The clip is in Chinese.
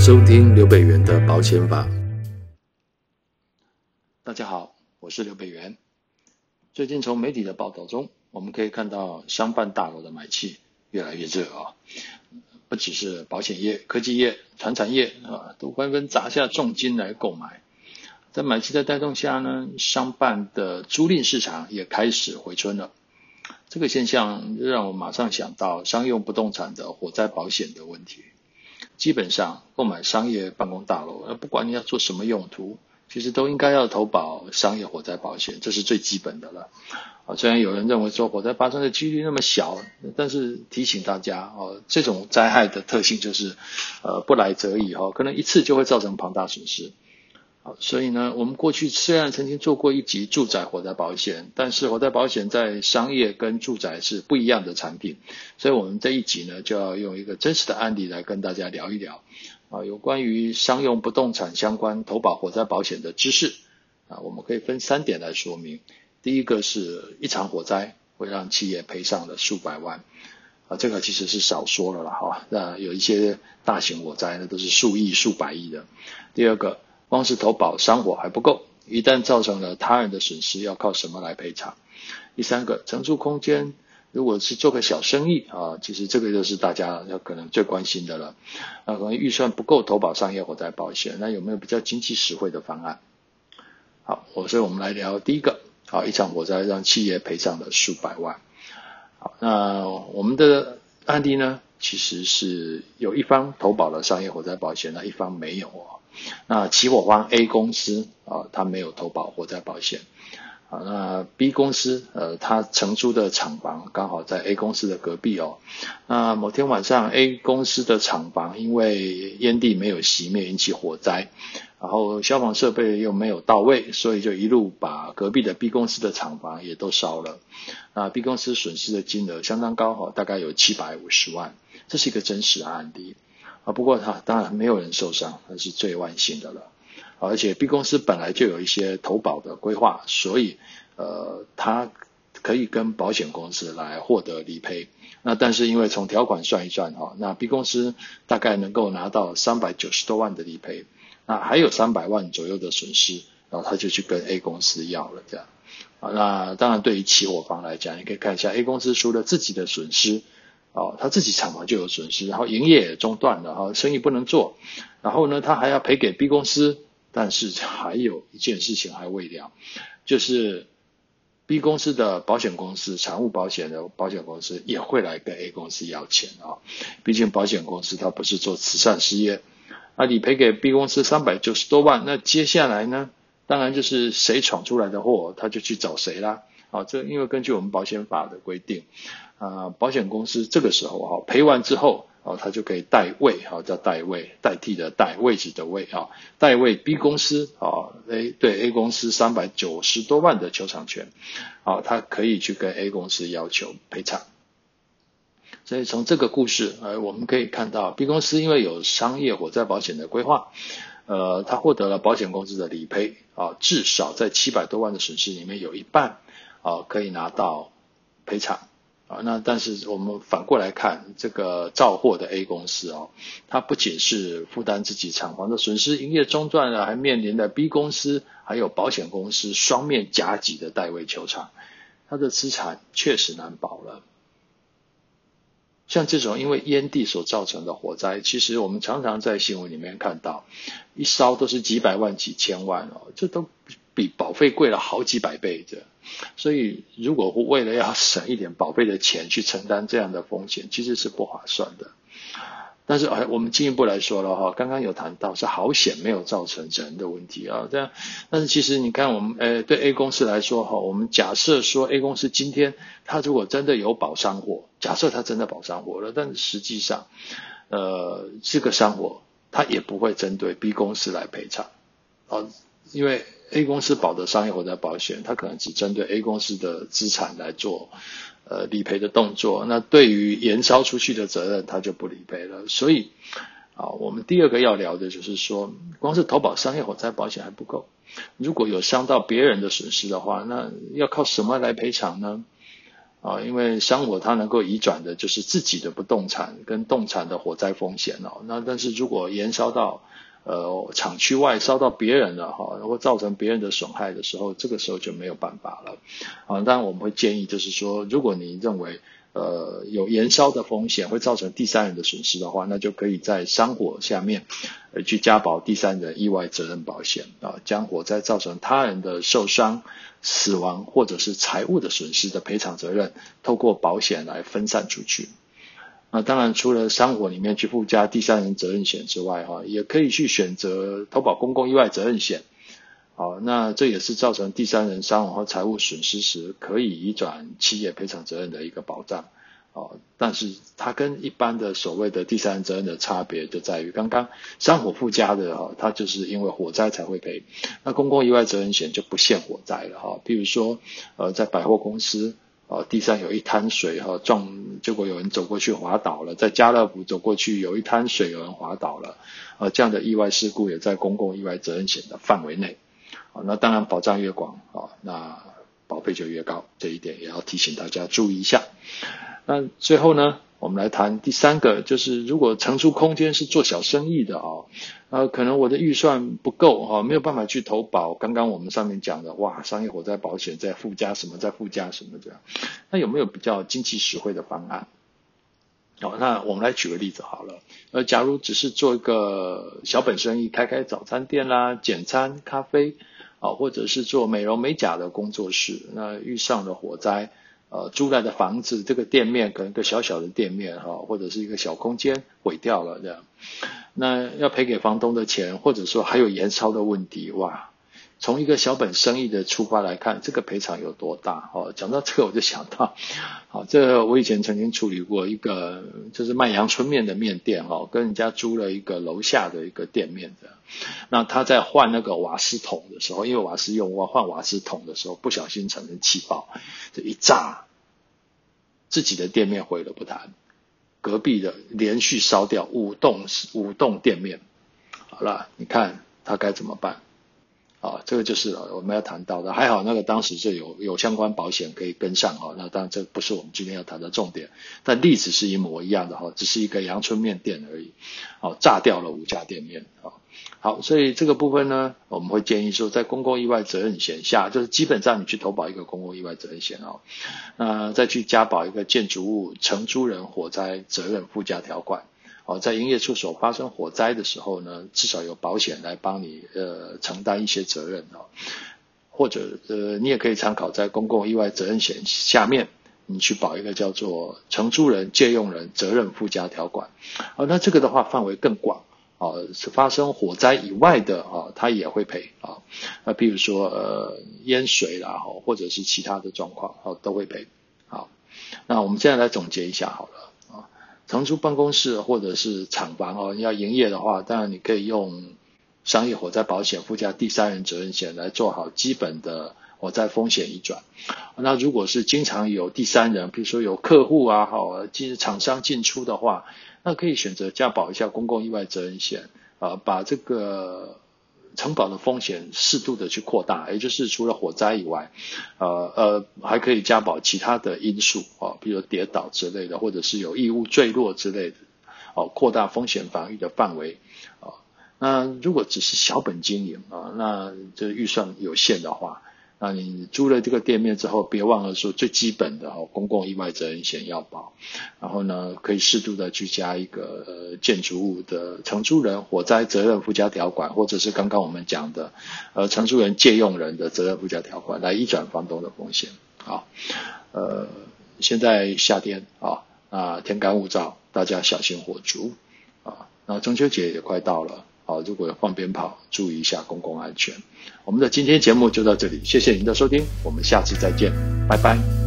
收听刘北元的保险法。大家好，我是刘北元。最近从媒体的报道中，我们可以看到商办大楼的买气越来越热啊，不只是保险业、科技业、传产业啊，都纷纷砸下重金来购买。在买气的带动下呢，商办的租赁市场也开始回春了。这个现象让我马上想到商用不动产的火灾保险的问题。基本上购买商业办公大楼，不管你要做什么用途，其实都应该要投保商业火灾保险，这是最基本的了。啊，虽然有人认为说火灾发生的几率那么小，但是提醒大家啊，这种灾害的特性就是，呃，不来则已哈，可能一次就会造成庞大损失。好，所以呢，我们过去虽然曾经做过一集住宅火灾保险，但是火灾保险在商业跟住宅是不一样的产品，所以我们这一集呢，就要用一个真实的案例来跟大家聊一聊啊，有关于商用不动产相关投保火灾保险的知识啊，我们可以分三点来说明。第一个是一场火灾会让企业赔上了数百万啊，这个其实是少说了啦哈，那有一些大型火灾呢都是数亿、数百亿的。第二个。光是投保商火还不够，一旦造成了他人的损失，要靠什么来赔偿？第三个，承租空间如果是做个小生意啊，其实这个就是大家要可能最关心的了。那可能预算不够投保商业火灾保险，那有没有比较经济实惠的方案？好，我所以我们来聊第一个，好，一场火灾让企业赔上了数百万。好，那我们的案例呢，其实是有一方投保了商业火灾保险，那一方没有哦。那起火方 A 公司啊，他没有投保火灾保险。啊，那 B 公司呃，他承租的厂房刚好在 A 公司的隔壁哦。那某天晚上，A 公司的厂房因为烟蒂没有熄灭引起火灾，然后消防设备又没有到位，所以就一路把隔壁的 B 公司的厂房也都烧了。那 B 公司损失的金额相当高哈，大概有七百五十万，这是一个真实案例。啊，不过他当然没有人受伤，那是最万幸的了。而且 B 公司本来就有一些投保的规划，所以呃，他可以跟保险公司来获得理赔。那但是因为从条款算一算哈，那 B 公司大概能够拿到三百九十多万的理赔，那还有三百万左右的损失，然后他就去跟 A 公司要了这样。啊，那当然对于起火方来讲，你可以看一下 A 公司除了自己的损失。哦，他自己厂房就有损失，然后营业也中断了，哈，生意不能做，然后呢，他还要赔给 B 公司，但是还有一件事情还未了，就是 B 公司的保险公司，产物保险的保险公司也会来跟 A 公司要钱啊，毕竟保险公司它不是做慈善事业，那你赔给 B 公司三百九十多万，那接下来呢，当然就是谁闯出来的祸，他就去找谁啦，啊，这因为根据我们保险法的规定。啊，保险公司这个时候哈赔完之后，哦，他就可以代位哈，叫代位，代替的代，位置的位啊，代位 B 公司啊，A 对 A 公司三百九十多万的求偿权，啊，他可以去跟 A 公司要求赔偿。所以从这个故事，呃，我们可以看到 B 公司因为有商业火灾保险的规划，呃，他获得了保险公司的理赔啊，至少在七百多万的损失里面有一半啊可以拿到赔偿。啊，那但是我们反过来看，这个肇祸的 A 公司哦，它不仅是负担自己厂房的损失，营业中断了，还面临了 B 公司还有保险公司双面夹击的代位求偿，它的资产确实难保了。像这种因为烟蒂所造成的火灾，其实我们常常在新闻里面看到，一烧都是几百万、几千万哦，这都比保费贵了好几百倍的。所以，如果为了要省一点保费的钱去承担这样的风险，其实是不划算的。但是，哎，我们进一步来说了哈，刚刚有谈到是好险没有造成人的问题啊，这样。但是，其实你看，我们呃，对 A 公司来说哈，我们假设说 A 公司今天他如果真的有保商火，假设他真的保商火了，但实际上，呃，这个商火他也不会针对 B 公司来赔偿啊，因为。A 公司保的商业火灾保险，它可能只针对 A 公司的资产来做呃理赔的动作，那对于延烧出去的责任，它就不理赔了。所以啊，我们第二个要聊的就是说，光是投保商业火灾保险还不够，如果有伤到别人的损失的话，那要靠什么来赔偿呢？啊，因为山火它能够移转的就是自己的不动产跟动产的火灾风险哦。那但是如果延烧到呃厂区外烧到别人了哈，然后造成别人的损害的时候，这个时候就没有办法了。啊，当然我们会建议就是说，如果你认为呃有延烧的风险会造成第三人的损失的话，那就可以在山火下面呃去加保第三人意外责任保险啊，将火灾造成他人的受伤。死亡或者是财物的损失的赔偿责任，透过保险来分散出去。那当然，除了山火里面去附加第三人责任险之外，哈，也可以去选择投保公共意外责任险。好，那这也是造成第三人伤亡和财务损失时，可以移转企业赔偿责任的一个保障。哦，但是它跟一般的所谓的第三人责任的差别就在于，刚刚山火附加的哈，它就是因为火灾才会赔，那公共意外责任险就不限火灾了哈。比如说，呃，在百货公司，哦，地上有一滩水哈，撞，结果有人走过去滑倒了，在家乐福走过去有一滩水，有人滑倒了，啊，这样的意外事故也在公共意外责任险的范围内。啊，那当然保障越广啊，那保费就越高，这一点也要提醒大家注意一下。那最后呢，我们来谈第三个，就是如果承租空间是做小生意的啊，呃，可能我的预算不够哈，没有办法去投保。刚刚我们上面讲的，哇，商业火灾保险再附加什么，再附加什么这样，那有没有比较经济实惠的方案？好，那我们来举个例子好了。呃，假如只是做一个小本生意，开开早餐店啦、简餐、咖啡啊，或者是做美容美甲的工作室，那遇上了火灾。呃，租来的房子，这个店面可能一个小小的店面哈，或者是一个小空间毁掉了这样，那要赔给房东的钱，或者说还有延烧的问题，哇！从一个小本生意的出发来看，这个赔偿有多大？哦，讲到这个我就想到，好，这个我以前曾经处理过一个就是卖阳春面的面店哦，跟人家租了一个楼下的一个店面的，那他在换那个瓦斯桶的时候，因为瓦斯用完换瓦斯桶的时候不小心产生气爆，这一炸，自己的店面毁了不谈，隔壁的连续烧掉五栋五栋店面，好了，你看他该怎么办？啊，这个就是我们要谈到的。还好那个当时就有有相关保险可以跟上啊。那当然这不是我们今天要谈的重点，但例子是一模一样的哈，只是一个阳春面店而已。好，炸掉了五家店面啊。好，所以这个部分呢，我们会建议说，在公共意外责任险下，就是基本上你去投保一个公共意外责任险哦，那再去加保一个建筑物承租人火灾责任附加条款。哦，在营业处所发生火灾的时候呢，至少有保险来帮你呃承担一些责任哦，或者呃你也可以参考在公共意外责任险下面，你去保一个叫做承租人借用人责任附加条款。哦，那这个的话范围更广哦，是发生火灾以外的啊，它也会赔啊。那比如说呃淹水啦，或者是其他的状况哦都会赔。好，那我们现在来总结一下好了。腾出办公室或者是厂房哦，你要营业的话，当然你可以用商业火灾保险附加第三人责任险来做好基本的火灾风险移转。那如果是经常有第三人，比如说有客户啊，好，进厂商进出的话，那可以选择加保一下公共意外责任险啊，把这个。承保的风险适度的去扩大，也就是除了火灾以外，呃呃，还可以加保其他的因素啊，比如跌倒之类的，或者是有异物坠落之类的，哦，扩大风险防御的范围啊。那如果只是小本经营啊，那这预算有限的话。那你租了这个店面之后，别忘了说最基本的哦，公共意外责任险要保，然后呢，可以适度的去加一个呃建筑物的承租人火灾责任附加条款，或者是刚刚我们讲的呃承租人借用人的责任附加条款来移转房东的风险。好，呃，现在夏天啊啊天干物燥，大家小心火烛啊。那中秋节也快到了。好，如果要放鞭炮，注意一下公共安全。我们的今天节目就到这里，谢谢您的收听，我们下次再见，拜拜。